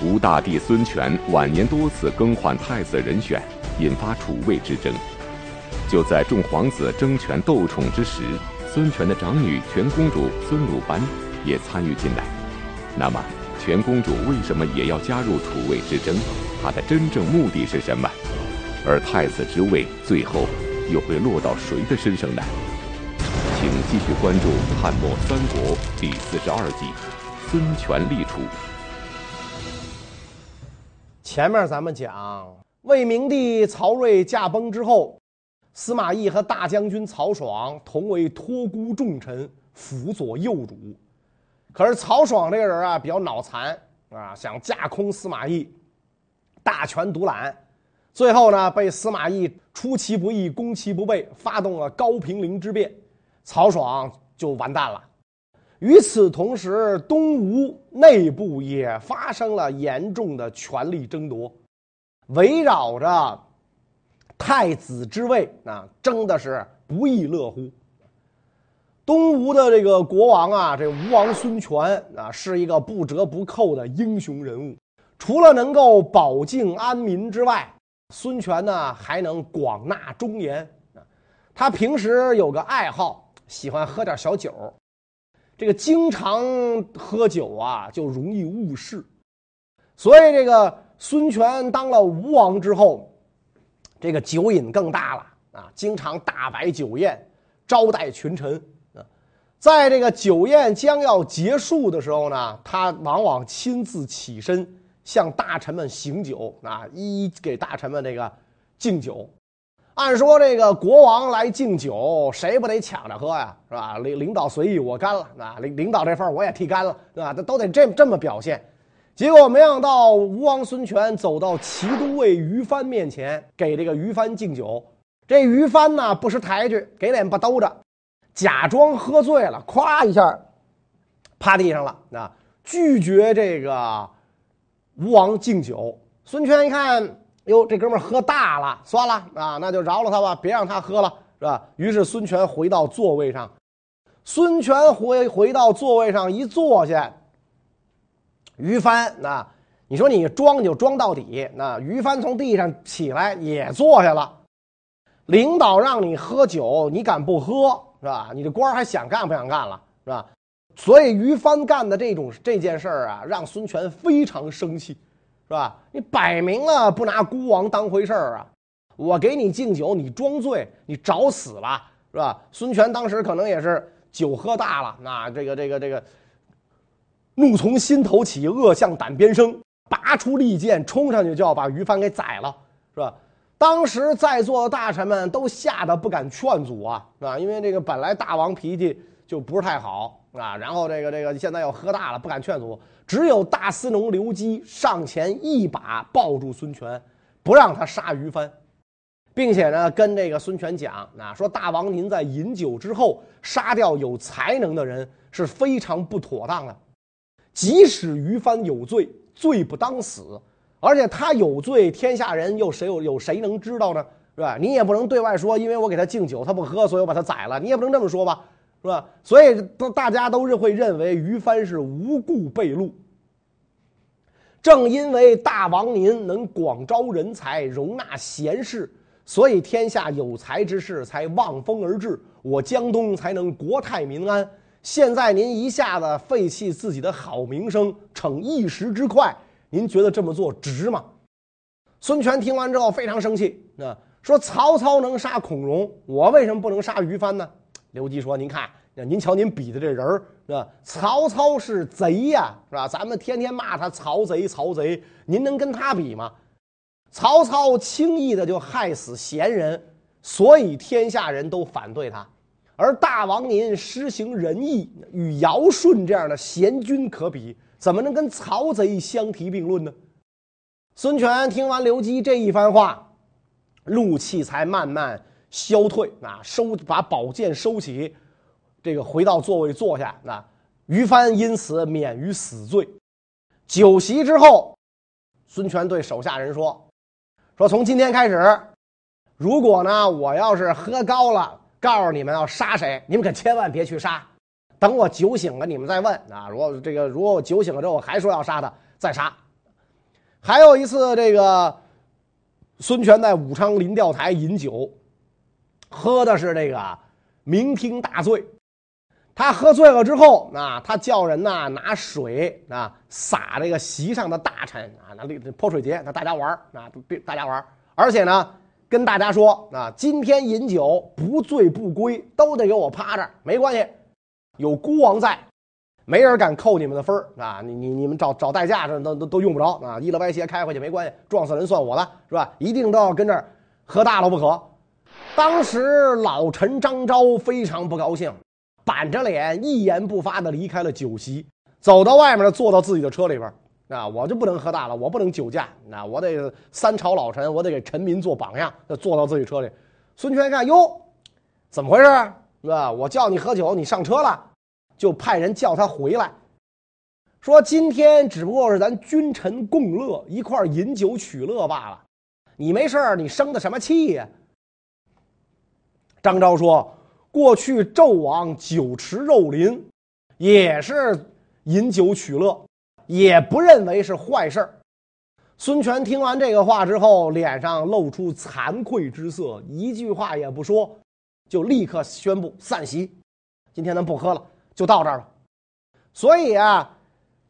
吴大帝孙权晚年多次更换太子人选，引发储位之争。就在众皇子争权斗宠之时，孙权的长女全公主孙鲁班也参与进来。那么，全公主为什么也要加入储位之争？她的真正目的是什么？而太子之位最后又会落到谁的身上呢？请继续关注《汉末三国》第四十二集《孙权立储》。前面咱们讲，魏明帝曹睿驾崩之后，司马懿和大将军曹爽同为托孤重臣，辅佐幼主。可是曹爽这个人啊，比较脑残啊，想架空司马懿，大权独揽。最后呢，被司马懿出其不意、攻其不备，发动了高平陵之变，曹爽就完蛋了。与此同时，东吴内部也发生了严重的权力争夺，围绕着太子之位啊，争的是不亦乐乎。东吴的这个国王啊，这吴王孙权啊，是一个不折不扣的英雄人物。除了能够保境安民之外，孙权呢还能广纳忠言。他平时有个爱好，喜欢喝点小酒。这个经常喝酒啊，就容易误事，所以这个孙权当了吴王之后，这个酒瘾更大了啊，经常大摆酒宴招待群臣啊。在这个酒宴将要结束的时候呢，他往往亲自起身向大臣们行酒啊，一一给大臣们这个敬酒。按说这个国王来敬酒，谁不得抢着喝呀？是吧？领领导随意我干了啊！领领导这份我也替干了，对吧？都得这这么表现。结果没想到吴王孙权走到骑都尉于翻面前，给这个于翻敬酒。这于翻呢不识抬举，给脸不兜着，假装喝醉了，咵一下趴地上了啊！拒绝这个吴王敬酒。孙权一看。哟，这哥们喝大了，算了啊，那就饶了他吧，别让他喝了，是吧？于是孙权回到座位上，孙权回回到座位上一坐下，于帆那你说你装就装到底，那于帆从地上起来也坐下了。领导让你喝酒，你敢不喝是吧？你这官还想干不想干了是吧？所以于帆干的这种这件事儿啊，让孙权非常生气。是吧？你摆明了不拿孤王当回事儿啊！我给你敬酒，你装醉，你找死吧，是吧？孙权当时可能也是酒喝大了，那这个这个这个怒从心头起，恶向胆边生，拔出利剑冲上去就要把于翻给宰了，是吧？当时在座的大臣们都吓得不敢劝阻啊，是吧？因为这个本来大王脾气就不是太好啊，然后这个这个现在又喝大了，不敢劝阻。只有大司农刘基上前一把抱住孙权，不让他杀于翻，并且呢跟这个孙权讲啊，说大王您在饮酒之后杀掉有才能的人是非常不妥当的，即使于翻有罪，罪不当死，而且他有罪，天下人又谁有有谁能知道呢？是吧？你也不能对外说，因为我给他敬酒，他不喝，所以我把他宰了，你也不能这么说吧？是吧？所以都大家都是会认为于翻是无故被戮。正因为大王您能广招人才，容纳贤士，所以天下有才之士才望风而至，我江东才能国泰民安。现在您一下子废弃自己的好名声，逞一时之快，您觉得这么做值吗？孙权听完之后非常生气，啊，说曹操能杀孔融，我为什么不能杀于帆呢？刘基说：“您看，您瞧您比的这人儿，是吧？曹操是贼呀，是吧？咱们天天骂他曹贼，曹贼，您能跟他比吗？曹操轻易的就害死贤人，所以天下人都反对他。而大王您施行仁义，与尧舜这样的贤君可比，怎么能跟曹贼相提并论呢？”孙权听完刘基这一番话，怒气才慢慢。消退啊，收把宝剑收起，这个回到座位坐下。那于帆因此免于死罪。酒席之后，孙权对手下人说：“说从今天开始，如果呢我要是喝高了，告诉你们要杀谁，你们可千万别去杀。等我酒醒了，你们再问啊。如果这个如果我酒醒了之后还说要杀他，再杀。还有一次，这个孙权在武昌临钓台饮酒，喝的是这个酩酊大醉。他喝醉了之后啊，他叫人呐拿水啊洒这个席上的大臣啊，拿这泼水节，那大家玩啊，对大家玩，而且呢跟大家说啊，今天饮酒不醉不归，都得给我趴着，没关系，有孤王在，没人敢扣你们的分啊，你你你们找找代驾这都都都用不着啊，一了歪斜开回去没关系，撞死人算我的，是吧？一定都要跟这儿喝大了不可。当时老臣张昭非常不高兴。板着脸，一言不发的离开了酒席，走到外面，坐到自己的车里边。啊，我就不能喝大了，我不能酒驾。那我得三朝老臣，我得给臣民做榜样。坐到自己车里，孙权一看，哟，怎么回事？是吧？我叫你喝酒，你上车了，就派人叫他回来，说今天只不过是咱君臣共乐，一块饮酒取乐罢了。你没事你生的什么气呀？张昭说。过去纣王酒池肉林，也是饮酒取乐，也不认为是坏事。孙权听完这个话之后，脸上露出惭愧之色，一句话也不说，就立刻宣布散席。今天咱不喝了，就到这儿了。所以啊，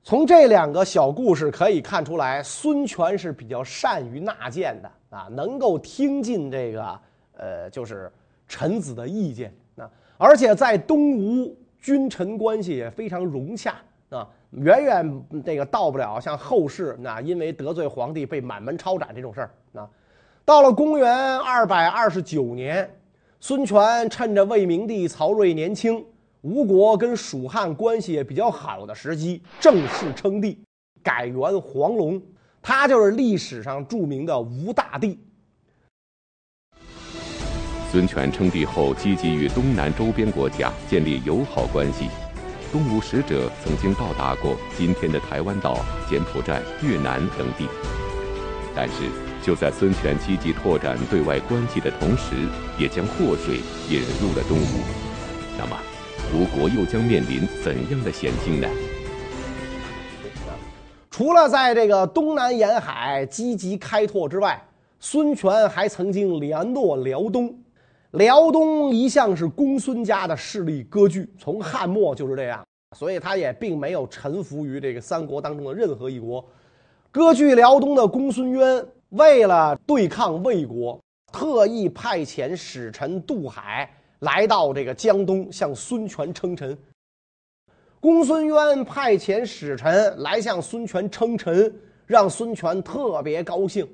从这两个小故事可以看出来，孙权是比较善于纳谏的啊，能够听进这个呃，就是臣子的意见啊。而且在东吴，君臣关系也非常融洽啊，远远这个到不了像后世那因为得罪皇帝被满门抄斩这种事儿啊。到了公元二百二十九年，孙权趁着魏明帝曹睿年轻，吴国跟蜀汉关系也比较好的时机，正式称帝，改元黄龙，他就是历史上著名的吴大帝。孙权称帝后，积极与东南周边国家建立友好关系。东吴使者曾经到达过今天的台湾岛、柬埔寨、越南等地。但是，就在孙权积极拓展对外关系的同时，也将祸水引入了东吴。那么，吴国又将面临怎样的险境呢？除了在这个东南沿海积极开拓之外，孙权还曾经联络辽东。辽东一向是公孙家的势力割据，从汉末就是这样，所以他也并没有臣服于这个三国当中的任何一国。割据辽东的公孙渊为了对抗魏国，特意派遣使臣渡海来到这个江东，向孙权称臣。公孙渊派遣使臣来向孙权称臣，让孙权特别高兴。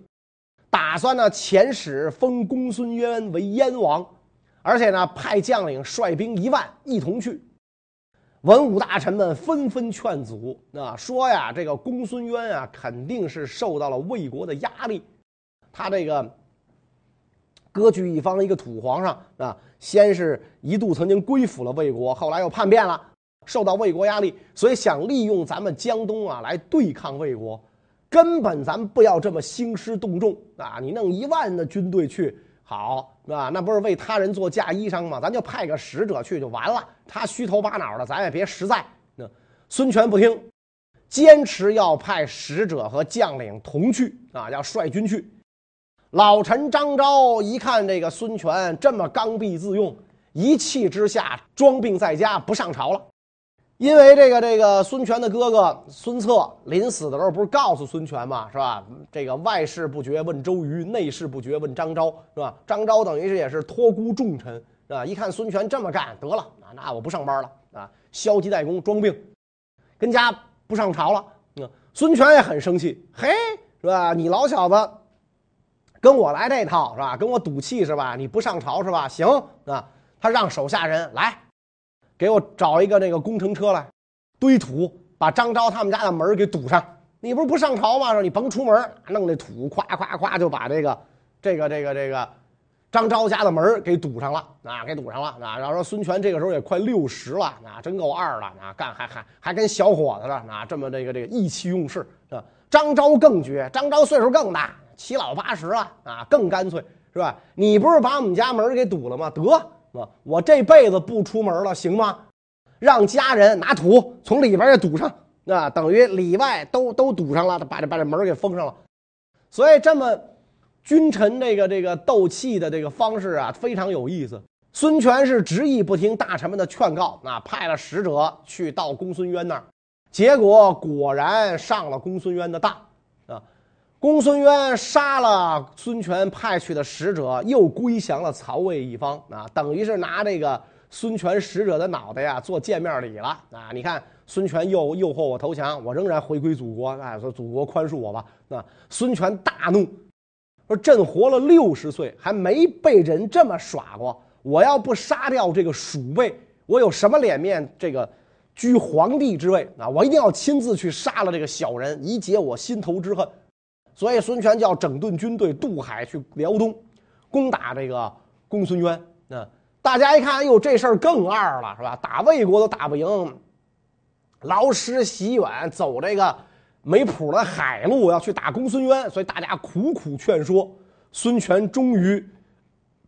打算呢，遣使封公孙渊为燕王，而且呢，派将领率兵一万一同去。文武大臣们纷纷劝阻，啊，说呀，这个公孙渊啊，肯定是受到了魏国的压力。他这个割据一方一个土皇上啊，先是一度曾经归附了魏国，后来又叛变了，受到魏国压力，所以想利用咱们江东啊来对抗魏国。根本咱不要这么兴师动众啊！你弄一万的军队去，好是吧？那不是为他人做嫁衣裳吗？咱就派个使者去就完了。他虚头巴脑的，咱也别实在。那孙权不听，坚持要派使者和将领同去啊，要率军去。老臣张昭一看这个孙权这么刚愎自用，一气之下装病在家，不上朝了。因为这个这个孙权的哥哥孙策临死的时候不是告诉孙权嘛，是吧？这个外事不决问周瑜，内事不决问张昭，是吧？张昭等于是也是托孤重臣，是吧？一看孙权这么干，得了啊，那我不上班了啊，消极怠工，装病，跟家不上朝了。嗯，孙权也很生气，嘿，是吧？你老小子跟我来这套是吧？跟我赌气是吧？你不上朝是吧？行啊，他让手下人来。给我找一个那个工程车来，堆土，把张昭他们家的门给堵上。你不是不上朝吗？说你甭出门，弄那土，咵咵咵就把这个这个这个这个张昭家的门给堵上了啊，给堵上了啊。然后说孙权这个时候也快六十了啊，真够二了啊，干还还还跟小伙子了啊，这么这个这个意气用事是吧？张昭更绝，张昭岁数更大，七老八十了啊，更干脆是吧？你不是把我们家门给堵了吗？得。我这辈子不出门了，行吗？让家人拿土从里边也堵上，那等于里外都都堵上了，把这把这门给封上了。所以这么君臣这个这个斗气的这个方式啊，非常有意思。孙权是执意不听大臣们的劝告，啊，派了使者去到公孙渊那儿，结果果然上了公孙渊的当，公孙渊杀了孙权派去的使者，又归降了曹魏一方，啊，等于是拿这个孙权使者的脑袋呀做见面礼了，啊，你看孙权诱诱惑我投降，我仍然回归祖国，哎，说祖国宽恕我吧，啊，孙权大怒，说朕活了六十岁，还没被人这么耍过。我要不杀掉这个鼠辈，我有什么脸面这个居皇帝之位啊？我一定要亲自去杀了这个小人，以解我心头之恨。所以孙权就要整顿军队渡海去辽东，攻打这个公孙渊。啊，大家一看，哎呦，这事儿更二了，是吧？打魏国都打不赢，劳师袭远，走这个没谱的海路要去打公孙渊，所以大家苦苦劝说，孙权终于。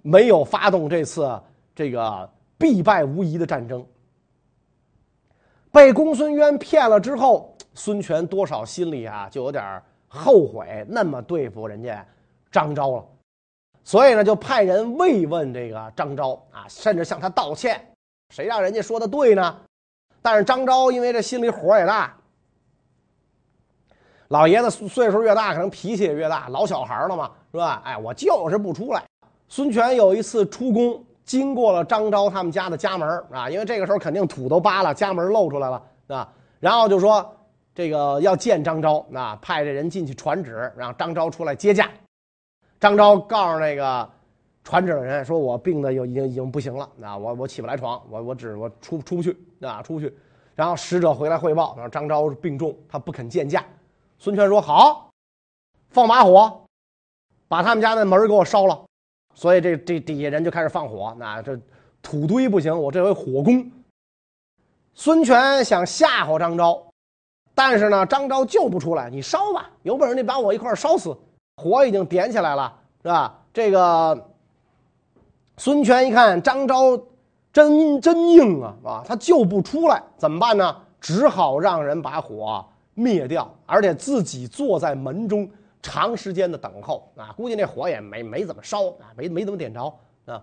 没有发动这次这个必败无疑的战争，被公孙渊骗了之后，孙权多少心里啊就有点儿后悔，那么对付人家张昭了，所以呢就派人慰问这个张昭啊，甚至向他道歉。谁让人家说的对呢？但是张昭因为这心里火也大，老爷子岁数越大，可能脾气也越大，老小孩了嘛，是吧？哎，我就是不出来。孙权有一次出宫，经过了张昭他们家的家门啊，因为这个时候肯定土都扒了，家门露出来了啊。然后就说这个要见张昭啊，派这人进去传旨，让张昭出来接驾。张昭告诉那个传旨的人说：“我病的又已经已经不行了啊，我我起不来床，我我只我出出不去啊，出不去。”然后使者回来汇报，说张昭病重，他不肯见驾。孙权说：“好，放把火，把他们家的门给我烧了。”所以这这底下人就开始放火，那这土堆不行，我这回火攻。孙权想吓唬张昭，但是呢，张昭就不出来。你烧吧，有本事你把我一块烧死。火已经点起来了，是吧？这个孙权一看张昭真真硬啊，啊，他就不出来，怎么办呢？只好让人把火灭掉，而且自己坐在门中。长时间的等候啊，估计那火也没没怎么烧啊，没没怎么点着啊。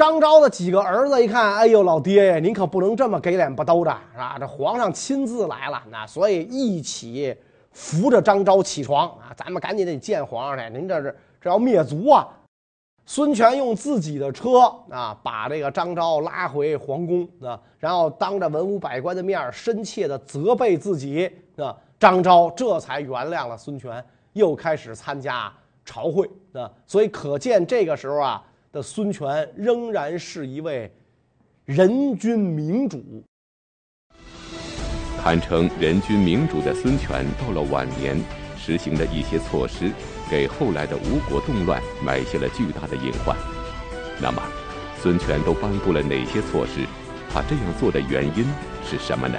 张昭的几个儿子一看，哎呦，老爹呀，您可不能这么给脸不兜着啊！这皇上亲自来了，那所以一起扶着张昭起床啊，咱们赶紧得见皇上去。您这是这要灭族啊！孙权用自己的车啊，把这个张昭拉回皇宫啊，然后当着文武百官的面深切的责备自己啊，张昭这才原谅了孙权。又开始参加朝会啊，所以可见这个时候啊的孙权仍然是一位人君明主。堪称人君明主的孙权，到了晚年，实行的一些措施，给后来的吴国动乱埋下了巨大的隐患。那么，孙权都颁布了哪些措施？他这样做的原因是什么呢？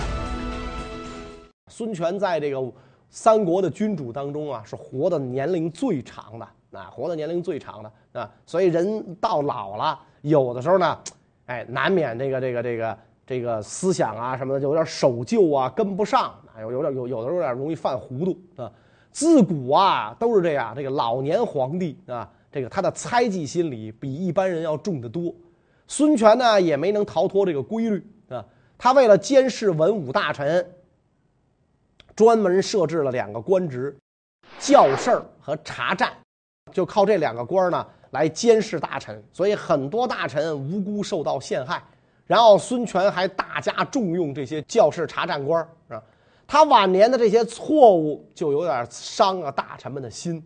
孙权在这个。三国的君主当中啊，是活的年龄最长的啊，活的年龄最长的啊，所以人到老了，有的时候呢，哎，难免这个这个这个这个思想啊什么的就有点守旧啊，跟不上啊，有有点有有的时候有点容易犯糊涂啊。自古啊都是这样，这个老年皇帝啊，这个他的猜忌心理比一般人要重得多。孙权呢也没能逃脱这个规律啊，他为了监视文武大臣。专门设置了两个官职，校事和查战，就靠这两个官呢来监视大臣，所以很多大臣无辜受到陷害。然后孙权还大加重用这些教士查战官，是吧？他晚年的这些错误就有点伤了大臣们的心。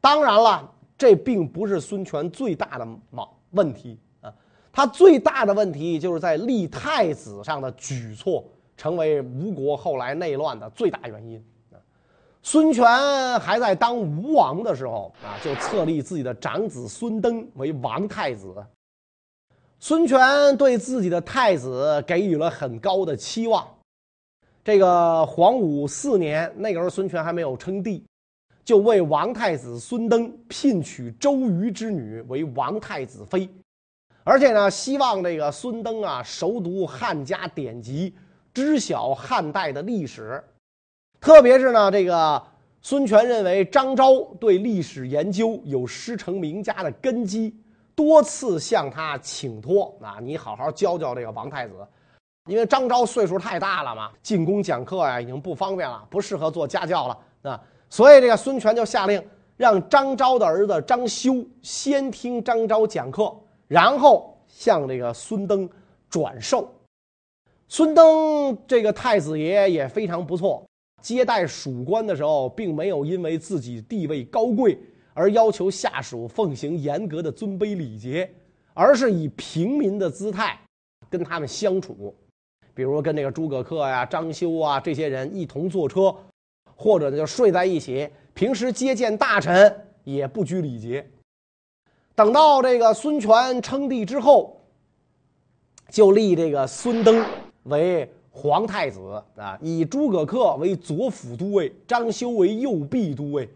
当然了，这并不是孙权最大的毛问题啊，他最大的问题就是在立太子上的举措。成为吴国后来内乱的最大原因！孙权还在当吴王的时候啊，就册立自己的长子孙登为王太子。孙权对自己的太子给予了很高的期望。这个黄武四年，那个时候孙权还没有称帝，就为王太子孙登聘娶周瑜之女为王太子妃，而且呢，希望这个孙登啊熟读汉家典籍。知晓汉代的历史，特别是呢，这个孙权认为张昭对历史研究有师承名家的根基，多次向他请托啊，你好好教教这个王太子，因为张昭岁数太大了嘛，进宫讲课呀已经不方便了，不适合做家教了啊，所以这个孙权就下令让张昭的儿子张修先听张昭讲课，然后向这个孙登转授。孙登这个太子爷也非常不错。接待属官的时候，并没有因为自己地位高贵而要求下属奉行严格的尊卑礼节，而是以平民的姿态跟他们相处。比如跟那个诸葛恪呀、张修啊这些人一同坐车，或者就睡在一起。平时接见大臣也不拘礼节。等到这个孙权称帝之后，就立这个孙登为。皇太子啊，以诸葛恪为左辅都尉，张修为右弼都尉，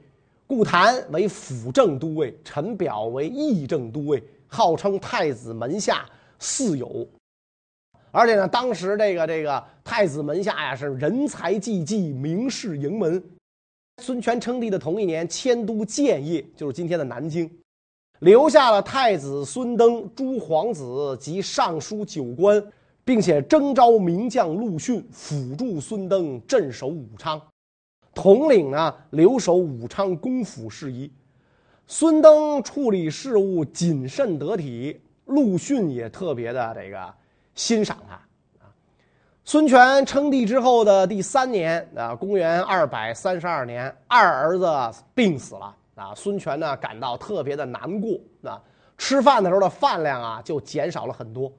顾谭为辅政都尉，陈表为议政都尉，号称太子门下四友。而且呢，当时这个这个太子门下呀是人才济济，名士盈门。孙权称帝的同一年，迁都建业，就是今天的南京，留下了太子孙登、诸皇子及尚书九官。并且征召名将陆逊辅助孙登镇守武昌，统领呢留守武昌公府事宜。孙登处理事务谨慎得体，陆逊也特别的这个欣赏他。啊，孙权称帝之后的第三年啊，公元二百三十二年，二儿子病死了啊，孙权呢感到特别的难过啊，吃饭的时候的饭量啊就减少了很多。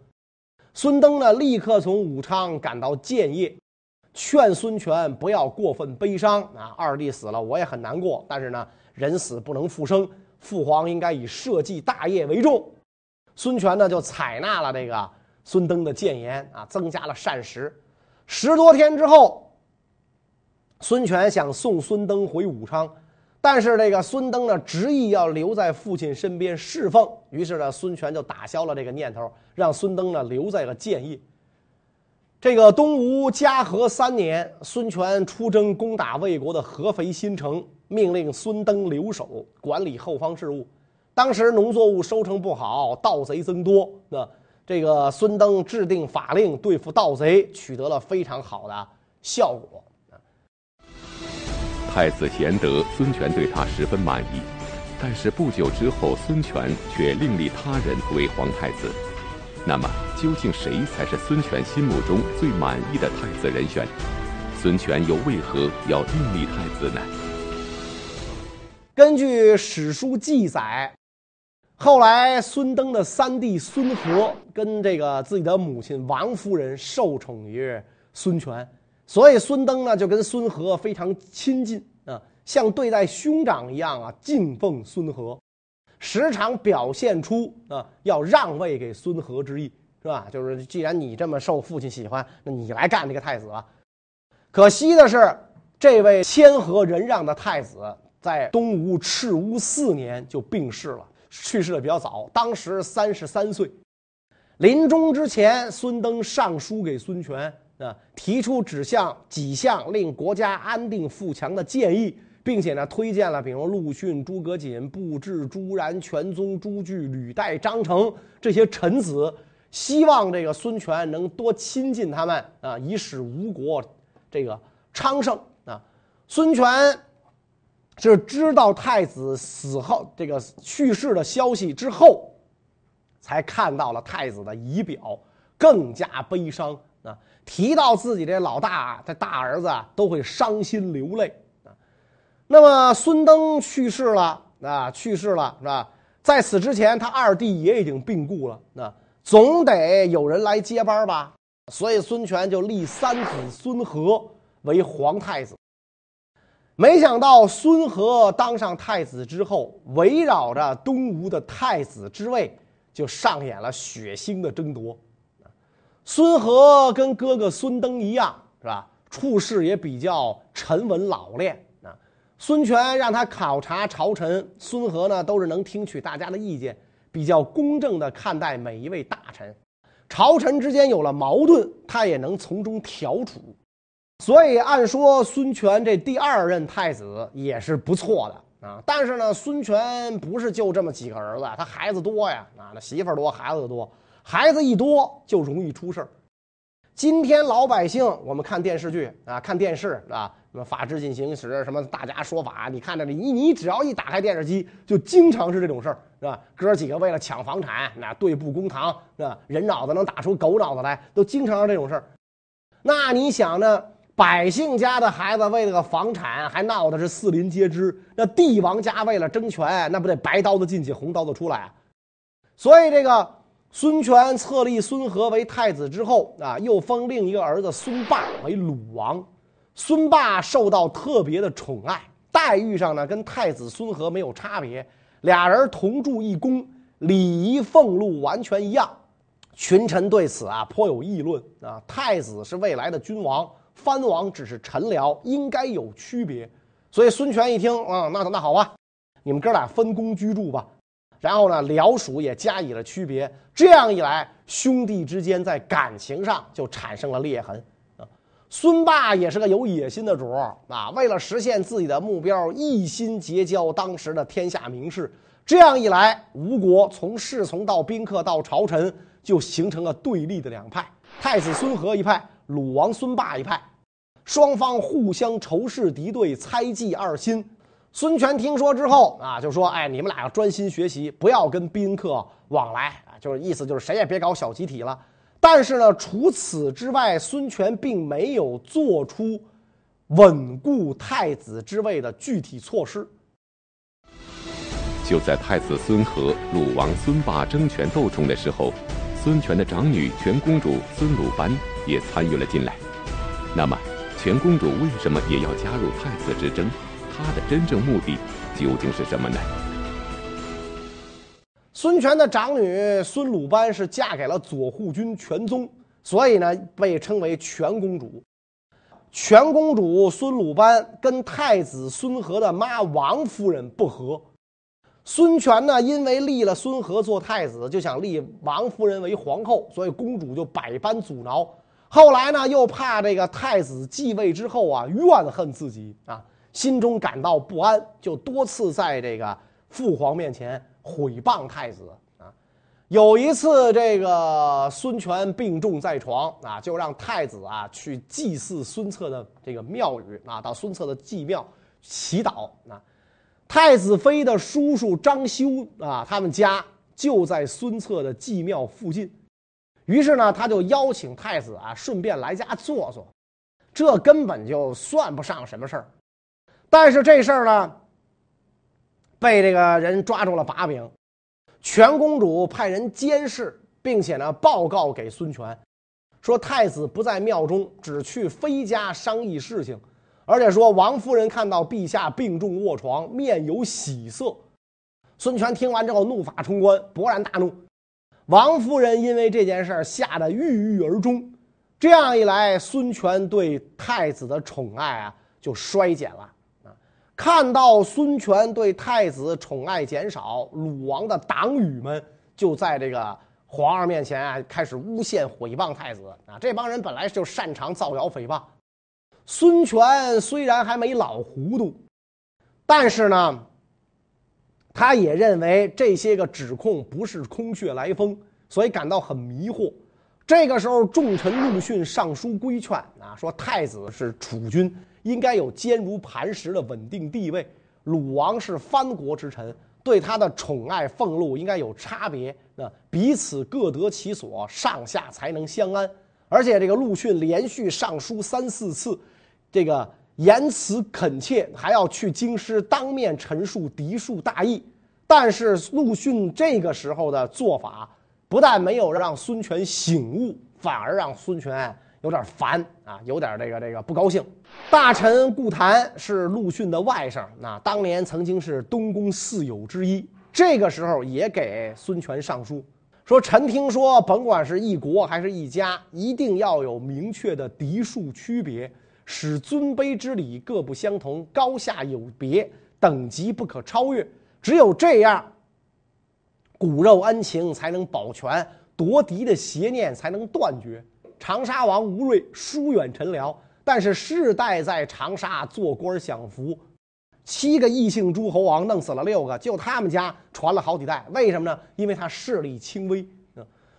孙登呢，立刻从武昌赶到建业，劝孙权不要过分悲伤啊。二弟死了，我也很难过，但是呢，人死不能复生，父皇应该以社稷大业为重。孙权呢，就采纳了这个孙登的谏言啊，增加了膳食。十多天之后，孙权想送孙登回武昌。但是这个孙登呢，执意要留在父亲身边侍奉，于是呢，孙权就打消了这个念头，让孙登呢留在了建业。这个东吴嘉禾三年，孙权出征攻打魏国的合肥新城，命令孙登留守，管理后方事务。当时农作物收成不好，盗贼增多，那这个孙登制定法令对付盗贼，取得了非常好的效果。太子贤德，孙权对他十分满意，但是不久之后，孙权却另立他人为皇太子。那么，究竟谁才是孙权心目中最满意的太子人选？孙权又为何要另立太子呢？根据史书记载，后来孙登的三弟孙和跟这个自己的母亲王夫人受宠于孙权。所以孙登呢就跟孙和非常亲近啊，像对待兄长一样啊，敬奉孙和，时常表现出啊要让位给孙和之意，是吧？就是既然你这么受父亲喜欢，那你来干这个太子吧。可惜的是，这位谦和仁让的太子在东吴赤乌四年就病逝了，去世的比较早，当时三十三岁。临终之前，孙登上书给孙权。啊，提出指向几项令国家安定富强的建议，并且呢，推荐了比如陆逊、诸葛瑾、布置、朱然、全宗、朱据、吕带、张成这些臣子，希望这个孙权能多亲近他们啊，以使吴国这个昌盛啊。孙权是知道太子死后这个去世的消息之后，才看到了太子的仪表，更加悲伤。啊，提到自己这老大，这大儿子啊，都会伤心流泪啊。那么孙登去世了啊，去世了是吧？在此之前，他二弟也已经病故了，那总得有人来接班吧。所以孙权就立三子孙和为皇太子。没想到孙和当上太子之后，围绕着东吴的太子之位，就上演了血腥的争夺。孙和跟哥哥孙登一样，是吧？处事也比较沉稳老练啊。孙权让他考察朝臣，孙和呢都是能听取大家的意见，比较公正地看待每一位大臣。朝臣之间有了矛盾，他也能从中调处。所以按说孙权这第二任太子也是不错的啊。但是呢，孙权不是就这么几个儿子，他孩子多呀啊，那媳妇儿多，孩子多，孩子一多就容易出事儿。今天老百姓，我们看电视剧啊，看电视啊，什么法制进行时，什么大家说法，你看着你，你只要一打开电视机，就经常是这种事儿，是吧？哥几个为了抢房产，那对簿公堂，是吧？人脑子能打出狗脑子来，都经常是这种事儿。那你想呢？百姓家的孩子为了个房产，还闹的是四邻皆知；那帝王家为了争权，那不得白刀子进去，红刀子出来啊？所以这个。孙权册立孙和为太子之后啊，又封另一个儿子孙霸为鲁王。孙霸受到特别的宠爱，待遇上呢跟太子孙和没有差别，俩人同住一宫，礼仪俸禄完全一样。群臣对此啊颇有议论啊。太子是未来的君王，藩王只是臣僚，应该有区别。所以孙权一听啊，那那好吧，你们哥俩分宫居住吧。然后呢，僚属也加以了区别。这样一来，兄弟之间在感情上就产生了裂痕。啊，孙霸也是个有野心的主儿啊，为了实现自己的目标，一心结交当时的天下名士。这样一来，吴国从侍从到宾客到朝臣，就形成了对立的两派：太子孙和一派，鲁王孙霸一派。双方互相仇视敌对，猜忌二心。孙权听说之后啊，就说：“哎，你们俩要专心学习，不要跟宾客往来啊。”就是意思就是谁也别搞小集体了。但是呢，除此之外，孙权并没有做出稳固太子之位的具体措施。就在太子孙和、鲁王孙霸争权斗宠的时候，孙权的长女全公主孙鲁班也参与了进来。那么，全公主为什么也要加入太子之争？他的真正目的究竟是什么呢？孙权的长女孙鲁班是嫁给了左护军全宗，所以呢被称为全公主。全公主孙鲁班跟太子孙和的妈王夫人不和，孙权呢因为立了孙和做太子，就想立王夫人为皇后，所以公主就百般阻挠。后来呢又怕这个太子继位之后啊怨恨自己啊。心中感到不安，就多次在这个父皇面前毁谤太子啊。有一次，这个孙权病重在床啊，就让太子啊去祭祀孙策的这个庙宇啊，到孙策的祭庙祈祷啊。太子妃的叔叔张修啊，他们家就在孙策的祭庙附近，于是呢，他就邀请太子啊，顺便来家坐坐。这根本就算不上什么事儿。但是这事儿呢，被这个人抓住了把柄，全公主派人监视，并且呢报告给孙权，说太子不在庙中，只去妃家商议事情，而且说王夫人看到陛下病重卧床，面有喜色。孙权听完之后怒发冲冠，勃然大怒。王夫人因为这件事吓得郁郁而终。这样一来，孙权对太子的宠爱啊就衰减了。看到孙权对太子宠爱减少，鲁王的党羽们就在这个皇上面前啊开始诬陷毁谤太子啊。这帮人本来就擅长造谣诽谤。孙权虽然还没老糊涂，但是呢，他也认为这些个指控不是空穴来风，所以感到很迷惑。这个时候，重臣陆逊上书规劝啊，说太子是储君。应该有坚如磐石的稳定地位。鲁王是藩国之臣，对他的宠爱俸禄应该有差别。那彼此各得其所，上下才能相安。而且这个陆逊连续上书三四次，这个言辞恳切，还要去京师当面陈述嫡庶大义。但是陆逊这个时候的做法，不但没有让孙权醒悟，反而让孙权。有点烦啊，有点这个这个不高兴。大臣顾谭是陆逊的外甥，那当年曾经是东宫四友之一。这个时候也给孙权上书，说臣听说，甭管是一国还是一家，一定要有明确的嫡庶区别，使尊卑之礼各不相同，高下有别，等级不可超越。只有这样，骨肉恩情才能保全，夺嫡的邪念才能断绝。长沙王吴芮疏远陈辽，但是世代在长沙做官享福，七个异姓诸侯王弄死了六个，就他们家传了好几代。为什么呢？因为他势力轻微。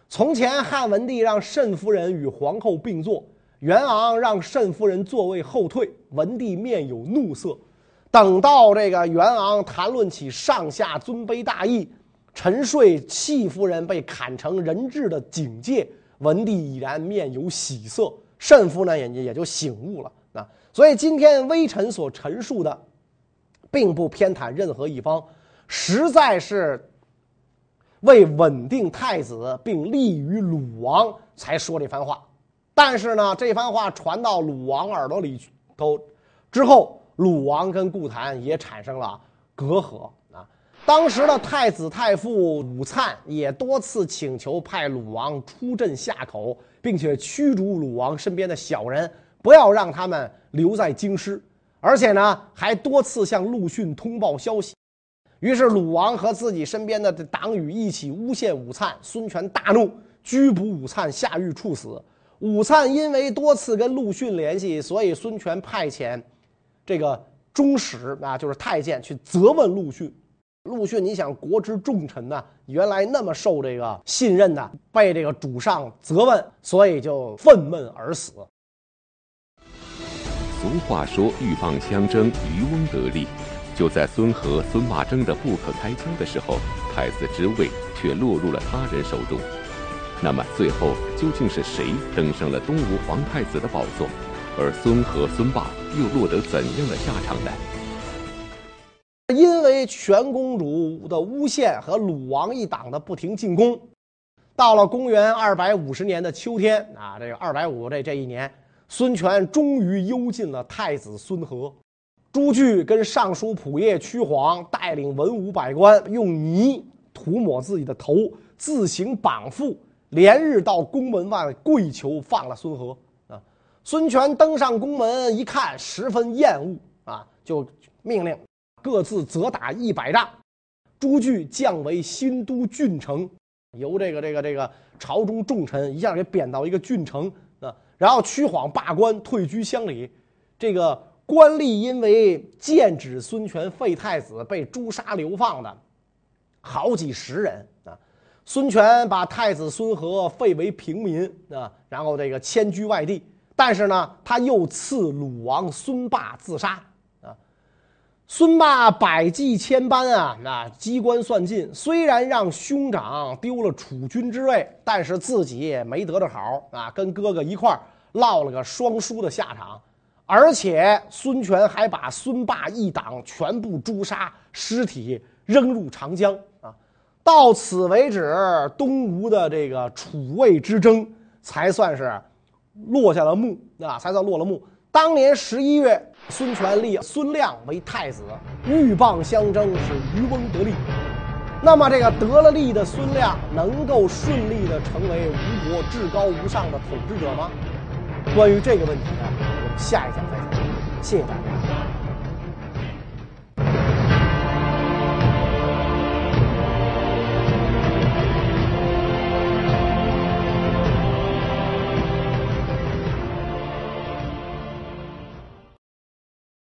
从前汉文帝让慎夫人与皇后并坐，元昂让慎夫人座位后退，文帝面有怒色。等到这个元昂谈论起上下尊卑大义，沉睡戚夫人被砍成人质的警戒，文帝已然面有喜色。慎夫呢也也就醒悟了啊，所以今天微臣所陈述的，并不偏袒任何一方，实在是为稳定太子并利于鲁王才说这番话。但是呢，这番话传到鲁王耳朵里头之后，鲁王跟顾谭也产生了隔阂。当时的太子太傅武粲也多次请求派鲁王出镇夏口。并且驱逐鲁王身边的小人，不要让他们留在京师，而且呢，还多次向陆逊通报消息。于是鲁王和自己身边的党羽一起诬陷武粲，孙权大怒，拘捕武粲下狱处死。武粲因为多次跟陆逊联系，所以孙权派遣这个中使啊，就是太监去责问陆逊。陆逊，你想国之重臣呐，原来那么受这个信任的，被这个主上责问，所以就愤懑而死。俗话说：“鹬蚌相争，渔翁得利。”就在孙和孙霸争得不可开交的时候，太子之位却落入了他人手中。那么最后究竟是谁登上了东吴皇太子的宝座？而孙和孙霸又落得怎样的下场呢？因为全公主的诬陷和鲁王一党的不停进攻，到了公元二百五十年的秋天啊，这个二百五这这一年，孙权终于幽禁了太子孙和。朱据跟尚书仆射屈晃带领文武百官，用泥涂抹自己的头，自行绑缚，连日到宫门外跪求放了孙和。啊，孙权登上宫门一看，十分厌恶啊，就命令。各自责打一百杖，朱据降为新都郡丞，由这个这个这个朝中重臣一下给贬到一个郡丞啊。然后屈晃罢官，退居乡里。这个官吏因为谏指孙权废太子，被诛杀流放的好几十人啊。孙权把太子孙和废为平民啊，然后这个迁居外地。但是呢，他又赐鲁王孙霸自杀。孙霸百计千般啊，那机关算尽，虽然让兄长丢了储君之位，但是自己也没得着好啊，跟哥哥一块儿落了个双输的下场。而且孙权还把孙霸一党全部诛杀，尸体扔入长江啊。到此为止，东吴的这个储位之争才算是落下了幕啊，才算落了幕。当年十一月，孙权立孙亮为太子，鹬蚌相争是渔翁得利。那么这个得了利的孙亮，能够顺利的成为吴国至高无上的统治者吗？关于这个问题呢，我们下一讲再讲。谢谢大家。